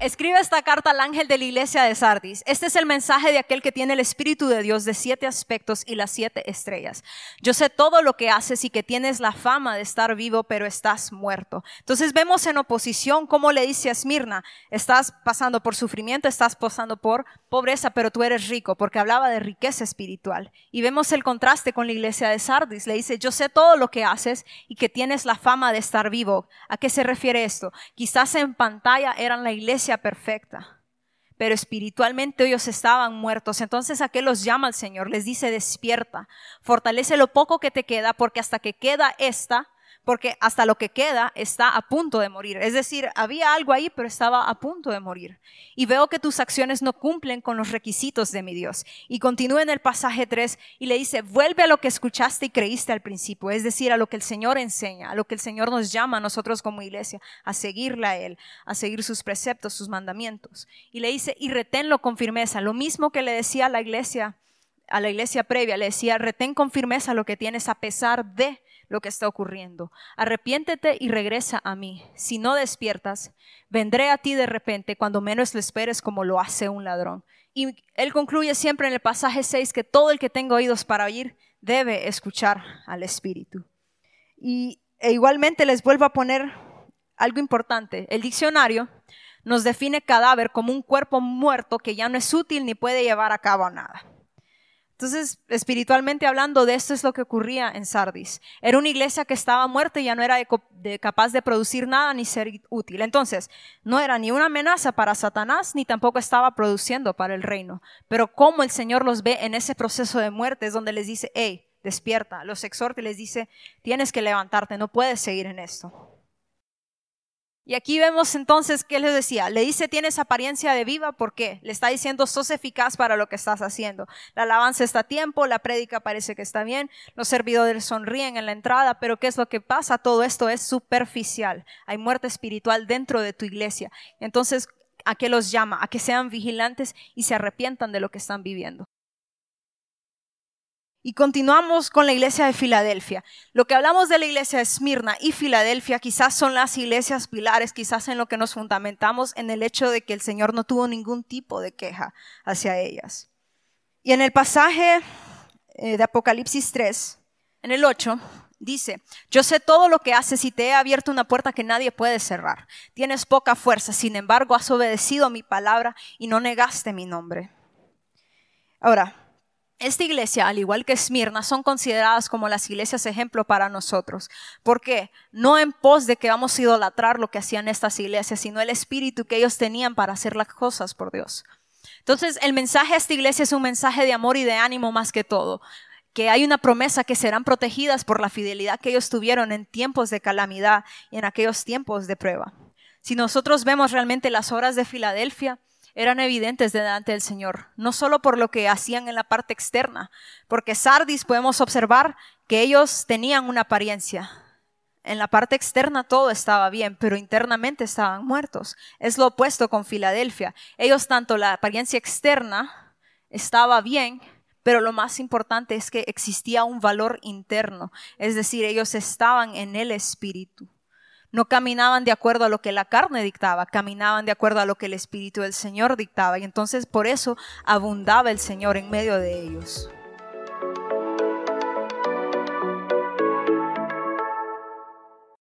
escribe esta carta al ángel de la iglesia de Sardis. Este es el mensaje de aquel que tiene el Espíritu de Dios de siete aspectos y las siete estrellas. Yo sé todo lo que haces y que tienes la fama de estar vivo, pero estás muerto. Entonces vemos en oposición cómo le dice a Esmirna, estás pasando por sufrimiento, estás pasando por pobreza, pero tú eres rico, porque hablaba de riqueza espiritual. Y vemos el contraste con la iglesia de Sardis. Le dice, yo sé todo lo que haces y que tienes la fama de estar vivo. ¿A qué se refiere esto? Quizás en pantalla eran la iglesia perfecta, pero espiritualmente ellos estaban muertos. Entonces, ¿a qué los llama el Señor? Les dice, despierta, fortalece lo poco que te queda, porque hasta que queda esta, porque hasta lo que queda está a punto de morir. Es decir, había algo ahí, pero estaba a punto de morir. Y veo que tus acciones no cumplen con los requisitos de mi Dios. Y continúa en el pasaje 3 y le dice, vuelve a lo que escuchaste y creíste al principio, es decir, a lo que el Señor enseña, a lo que el Señor nos llama a nosotros como iglesia, a seguirle a Él, a seguir sus preceptos, sus mandamientos. Y le dice, y reténlo con firmeza, lo mismo que le decía a la iglesia a la iglesia previa, le decía, retén con firmeza lo que tienes a pesar de lo que está ocurriendo. Arrepiéntete y regresa a mí. Si no despiertas, vendré a ti de repente cuando menos lo esperes como lo hace un ladrón. Y él concluye siempre en el pasaje 6 que todo el que tenga oídos para oír debe escuchar al Espíritu. Y e igualmente les vuelvo a poner algo importante. El diccionario nos define cadáver como un cuerpo muerto que ya no es útil ni puede llevar a cabo nada. Entonces, espiritualmente hablando, de esto es lo que ocurría en Sardis. Era una iglesia que estaba muerta y ya no era capaz de producir nada ni ser útil. Entonces, no era ni una amenaza para Satanás, ni tampoco estaba produciendo para el reino. Pero como el Señor los ve en ese proceso de muerte, es donde les dice, hey, despierta, los exhorta y les dice, tienes que levantarte, no puedes seguir en esto. Y aquí vemos entonces qué les decía. Le dice, tienes apariencia de viva, ¿por qué? Le está diciendo, sos eficaz para lo que estás haciendo. La alabanza está a tiempo, la prédica parece que está bien, los servidores sonríen en la entrada, pero ¿qué es lo que pasa? Todo esto es superficial. Hay muerte espiritual dentro de tu iglesia. Entonces, ¿a qué los llama? A que sean vigilantes y se arrepientan de lo que están viviendo. Y continuamos con la iglesia de Filadelfia. Lo que hablamos de la iglesia de Esmirna y Filadelfia quizás son las iglesias pilares, quizás en lo que nos fundamentamos en el hecho de que el Señor no tuvo ningún tipo de queja hacia ellas. Y en el pasaje eh, de Apocalipsis 3, en el 8, dice, yo sé todo lo que haces y te he abierto una puerta que nadie puede cerrar. Tienes poca fuerza, sin embargo has obedecido mi palabra y no negaste mi nombre. Ahora, esta iglesia, al igual que Esmirna, son consideradas como las iglesias ejemplo para nosotros. ¿Por qué? No en pos de que vamos a idolatrar lo que hacían estas iglesias, sino el espíritu que ellos tenían para hacer las cosas por Dios. Entonces, el mensaje a esta iglesia es un mensaje de amor y de ánimo más que todo. Que hay una promesa que serán protegidas por la fidelidad que ellos tuvieron en tiempos de calamidad y en aquellos tiempos de prueba. Si nosotros vemos realmente las obras de Filadelfia, eran evidentes delante del Señor, no solo por lo que hacían en la parte externa, porque Sardis podemos observar que ellos tenían una apariencia. En la parte externa todo estaba bien, pero internamente estaban muertos. Es lo opuesto con Filadelfia. Ellos tanto la apariencia externa estaba bien, pero lo más importante es que existía un valor interno, es decir, ellos estaban en el Espíritu. No caminaban de acuerdo a lo que la carne dictaba, caminaban de acuerdo a lo que el Espíritu del Señor dictaba. Y entonces por eso abundaba el Señor en medio de ellos.